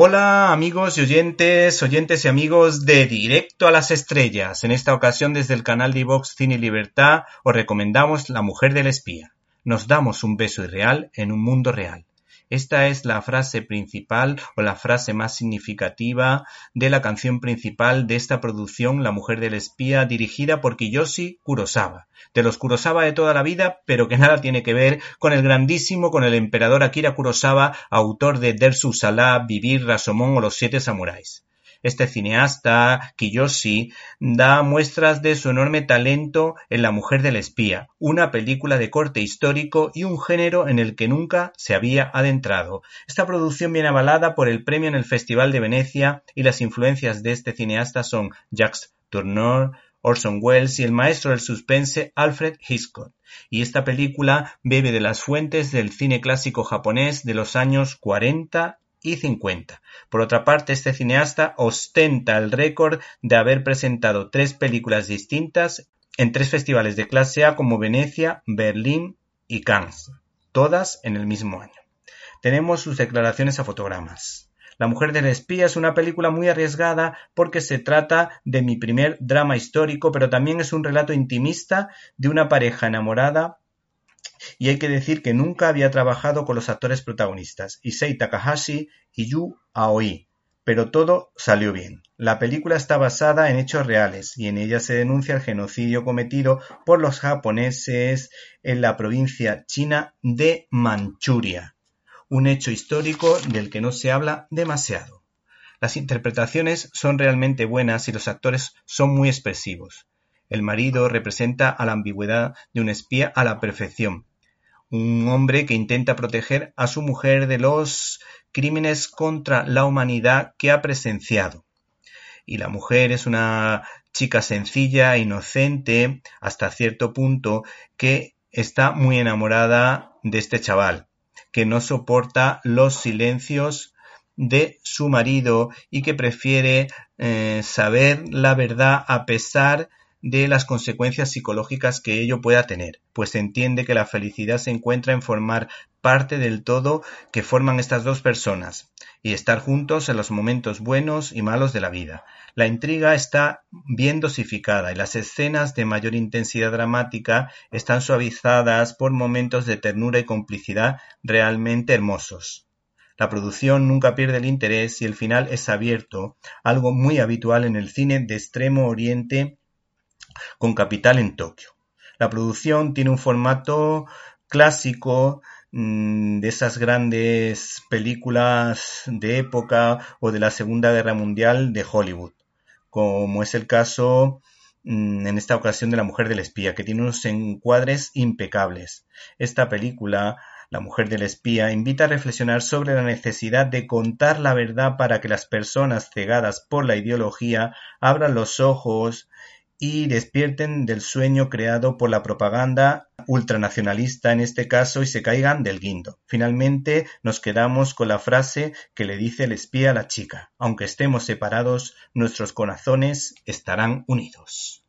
Hola amigos y oyentes, oyentes y amigos de Directo a las Estrellas. En esta ocasión desde el canal de Vox Cine y Libertad os recomendamos La Mujer del Espía. Nos damos un beso irreal en un mundo real. Esta es la frase principal o la frase más significativa de la canción principal de esta producción La mujer del espía dirigida por Kiyoshi Kurosawa, de los Kurosawa de toda la vida, pero que nada tiene que ver con el grandísimo, con el emperador Akira Kurosawa, autor de Dersu Salah, Vivir, Rasomón o Los Siete Samuráis. Este cineasta, Kiyoshi, da muestras de su enorme talento en La mujer del espía, una película de corte histórico y un género en el que nunca se había adentrado. Esta producción viene avalada por el premio en el Festival de Venecia y las influencias de este cineasta son Jacques Tourneur, Orson Welles y el maestro del suspense Alfred Hitchcock. Y esta película bebe de las fuentes del cine clásico japonés de los años 40 y 50. Por otra parte, este cineasta ostenta el récord de haber presentado tres películas distintas en tres festivales de clase A como Venecia, Berlín y Cannes, todas en el mismo año. Tenemos sus declaraciones a fotogramas. La mujer del espía es una película muy arriesgada porque se trata de mi primer drama histórico, pero también es un relato intimista de una pareja enamorada y hay que decir que nunca había trabajado con los actores protagonistas, Issei Takahashi y Yu Aoi, pero todo salió bien. La película está basada en hechos reales y en ella se denuncia el genocidio cometido por los japoneses en la provincia china de Manchuria, un hecho histórico del que no se habla demasiado. Las interpretaciones son realmente buenas y los actores son muy expresivos. El marido representa a la ambigüedad de un espía a la perfección, un hombre que intenta proteger a su mujer de los crímenes contra la humanidad que ha presenciado. Y la mujer es una chica sencilla, inocente, hasta cierto punto, que está muy enamorada de este chaval, que no soporta los silencios de su marido y que prefiere eh, saber la verdad a pesar de las consecuencias psicológicas que ello pueda tener, pues entiende que la felicidad se encuentra en formar parte del todo que forman estas dos personas y estar juntos en los momentos buenos y malos de la vida. La intriga está bien dosificada y las escenas de mayor intensidad dramática están suavizadas por momentos de ternura y complicidad realmente hermosos. La producción nunca pierde el interés y el final es abierto, algo muy habitual en el cine de extremo oriente con capital en Tokio. La producción tiene un formato clásico mm, de esas grandes películas de época o de la Segunda Guerra Mundial de Hollywood, como es el caso mm, en esta ocasión de La Mujer del Espía, que tiene unos encuadres impecables. Esta película la mujer del espía invita a reflexionar sobre la necesidad de contar la verdad para que las personas cegadas por la ideología abran los ojos y despierten del sueño creado por la propaganda ultranacionalista en este caso y se caigan del guindo. Finalmente nos quedamos con la frase que le dice el espía a la chica, aunque estemos separados, nuestros corazones estarán unidos.